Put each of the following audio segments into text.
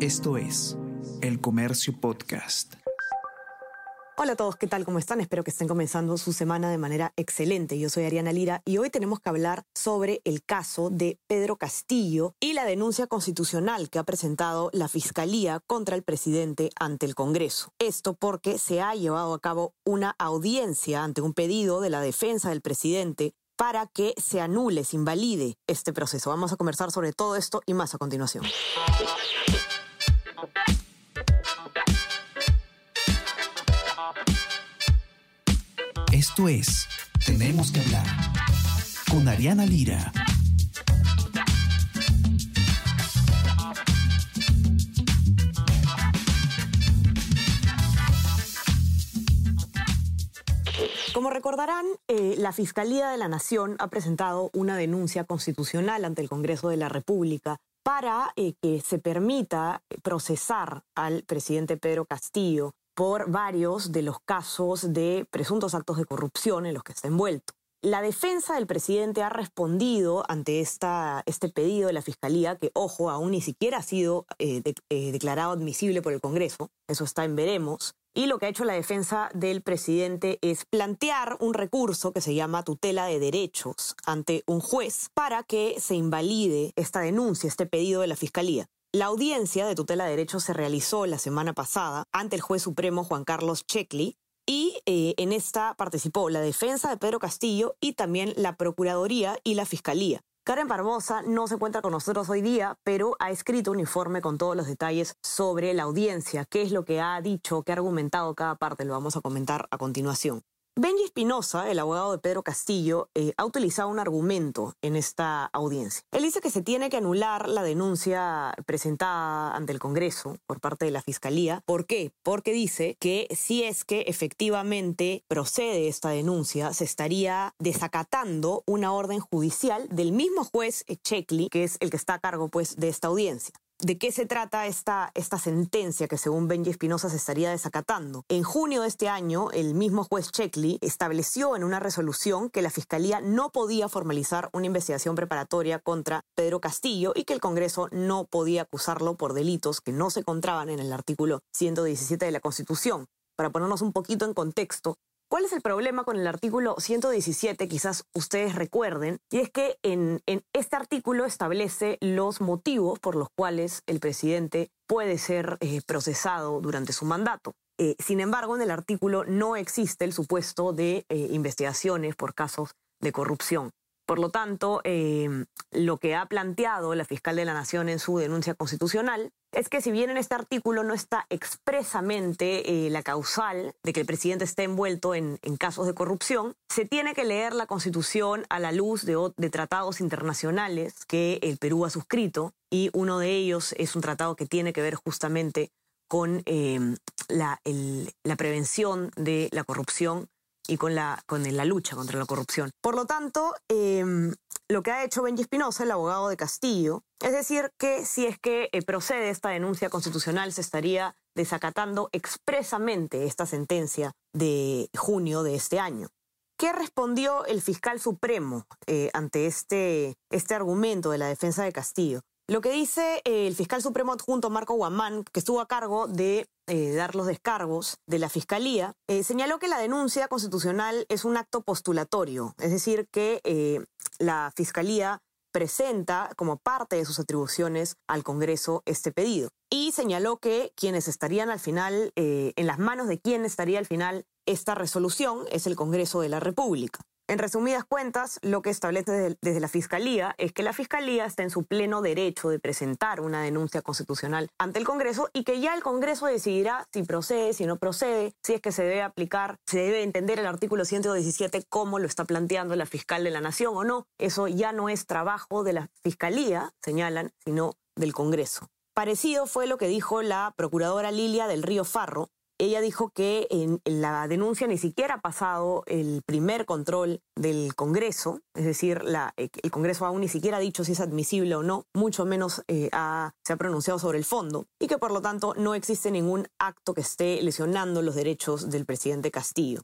Esto es El Comercio Podcast. Hola a todos, ¿qué tal? ¿Cómo están? Espero que estén comenzando su semana de manera excelente. Yo soy Ariana Lira y hoy tenemos que hablar sobre el caso de Pedro Castillo y la denuncia constitucional que ha presentado la Fiscalía contra el presidente ante el Congreso. Esto porque se ha llevado a cabo una audiencia ante un pedido de la defensa del presidente para que se anule, se invalide este proceso. Vamos a conversar sobre todo esto y más a continuación. Esto es Tenemos que hablar con Ariana Lira. Como recordarán, eh, la Fiscalía de la Nación ha presentado una denuncia constitucional ante el Congreso de la República para eh, que se permita procesar al presidente Pedro Castillo por varios de los casos de presuntos actos de corrupción en los que está envuelto. La defensa del presidente ha respondido ante esta, este pedido de la Fiscalía, que, ojo, aún ni siquiera ha sido eh, declarado admisible por el Congreso, eso está en veremos, y lo que ha hecho la defensa del presidente es plantear un recurso que se llama tutela de derechos ante un juez para que se invalide esta denuncia, este pedido de la Fiscalía. La audiencia de tutela de derechos se realizó la semana pasada ante el juez supremo Juan Carlos Checli y eh, en esta participó la defensa de Pedro Castillo y también la Procuraduría y la Fiscalía. Karen Barbosa no se encuentra con nosotros hoy día, pero ha escrito un informe con todos los detalles sobre la audiencia, qué es lo que ha dicho, qué ha argumentado cada parte, lo vamos a comentar a continuación. Benji Espinosa, el abogado de Pedro Castillo, eh, ha utilizado un argumento en esta audiencia. Él dice que se tiene que anular la denuncia presentada ante el Congreso por parte de la Fiscalía. ¿Por qué? Porque dice que si es que efectivamente procede esta denuncia, se estaría desacatando una orden judicial del mismo juez Checkley, que es el que está a cargo pues, de esta audiencia. ¿De qué se trata esta, esta sentencia que según Benji Espinosa se estaría desacatando? En junio de este año, el mismo juez Checkley estableció en una resolución que la Fiscalía no podía formalizar una investigación preparatoria contra Pedro Castillo y que el Congreso no podía acusarlo por delitos que no se encontraban en el artículo 117 de la Constitución. Para ponernos un poquito en contexto, ¿Cuál es el problema con el artículo 117? Quizás ustedes recuerden, y es que en, este artículo establece los motivos por los cuales el presidente puede ser eh, procesado durante su mandato. Eh, sin embargo, en el artículo no existe el supuesto de eh, investigaciones por casos de corrupción. Por lo tanto, em, lo que ha planteado la fiscal de la Nación en su denuncia constitucional es que si bien en este artículo no está expresamente eh, la causal de que el presidente esté envuelto en, casos de corrupción, se tiene que leer la Constitución a la luz de, tratados internacionales que el Perú ha suscrito y uno de ellos es un tratado que tiene que ver justamente con em, la prevención de la corrupción y con la, con la lucha contra la corrupción. Por lo tanto, em, lo que ha hecho Benji Espinosa, el abogado de Castillo, es decir, que si es que eh, procede esta denuncia constitucional, se estaría desacatando expresamente esta sentencia de junio de este año. ¿Qué respondió el fiscal supremo eh, ante este, este argumento de la defensa de Castillo? Lo que dice eh, el fiscal supremo adjunto Marco Guamán, que estuvo a cargo de eh, dar los descargos de la fiscalía, eh, señaló que la denuncia constitucional es un acto postulatorio, es decir, que la fiscalía presenta como parte de sus atribuciones al Congreso este pedido. Y señaló que quienes estarían al final, en las manos de quien estaría al final esta resolución es el Congreso de la República. En resumidas cuentas, lo que establece desde, la Fiscalía es que la Fiscalía está en su pleno derecho de presentar una denuncia constitucional ante el Congreso y que ya el Congreso decidirá si procede, si no procede, si es que se debe aplicar, se debe entender el artículo 117 como lo está planteando la fiscal de la Nación o no. Eso ya no es trabajo de la Fiscalía, señalan, sino del Congreso. Parecido fue lo que dijo la procuradora Lilia del Río Farro, ella dijo que en, la denuncia ni siquiera ha pasado el primer control del Congreso, es decir, eh, el Congreso aún ni siquiera ha dicho si es admisible o no, mucho menos eh, se ha pronunciado sobre el fondo, y que por lo tanto no existe ningún acto que esté lesionando los derechos del presidente Castillo.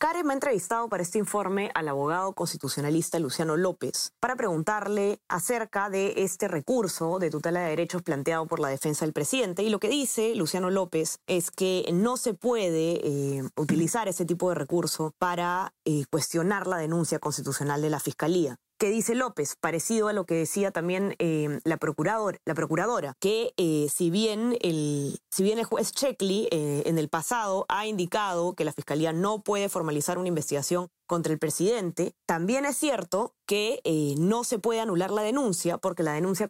Karen me ha entrevistado para este informe al abogado constitucionalista Luciano López para preguntarle acerca de este recurso de tutela de derechos planteado por la defensa del presidente. Y lo que dice Luciano López es que no se puede eh, utilizar ese tipo de recurso para eh, cuestionar la denuncia constitucional de la Fiscalía que dice López, parecido a lo que decía también eh, la, procurador, la procuradora, que eh, si, bien el, si bien el juez Checkley eh, en el pasado ha indicado que la Fiscalía no puede formalizar una investigación contra el presidente, también es cierto que no se puede anular la denuncia porque la denuncia,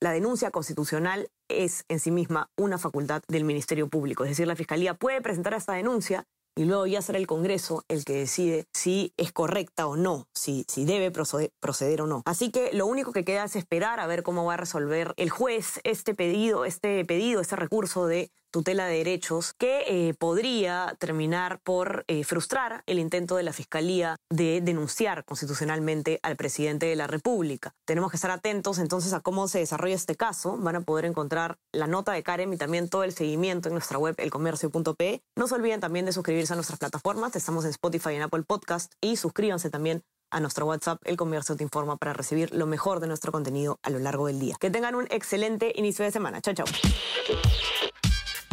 la denuncia constitucional es en sí misma una facultad del Ministerio Público. Es decir, la Fiscalía puede presentar esta denuncia y luego ya será el Congreso el que decide si es correcta o no, si, si debe proceder, o no. Así que lo único que queda es esperar a ver cómo va a resolver el juez este pedido, este pedido, este recurso de tutela de derechos que eh, podría terminar por eh, frustrar el intento de la Fiscalía de denunciar constitucionalmente al presidente de la República. Tenemos que estar atentos entonces a cómo se desarrolla este caso. Van a poder encontrar la nota de Karen y también todo el seguimiento en nuestra web elcomercio.pe. No se olviden también de suscribirse a nuestras plataformas. Estamos en Spotify y en Apple Podcast y suscríbanse también a nuestro WhatsApp El Comercio Te Informa para recibir lo mejor de nuestro contenido a lo largo del día. Que tengan un excelente inicio de semana. Chao, chao.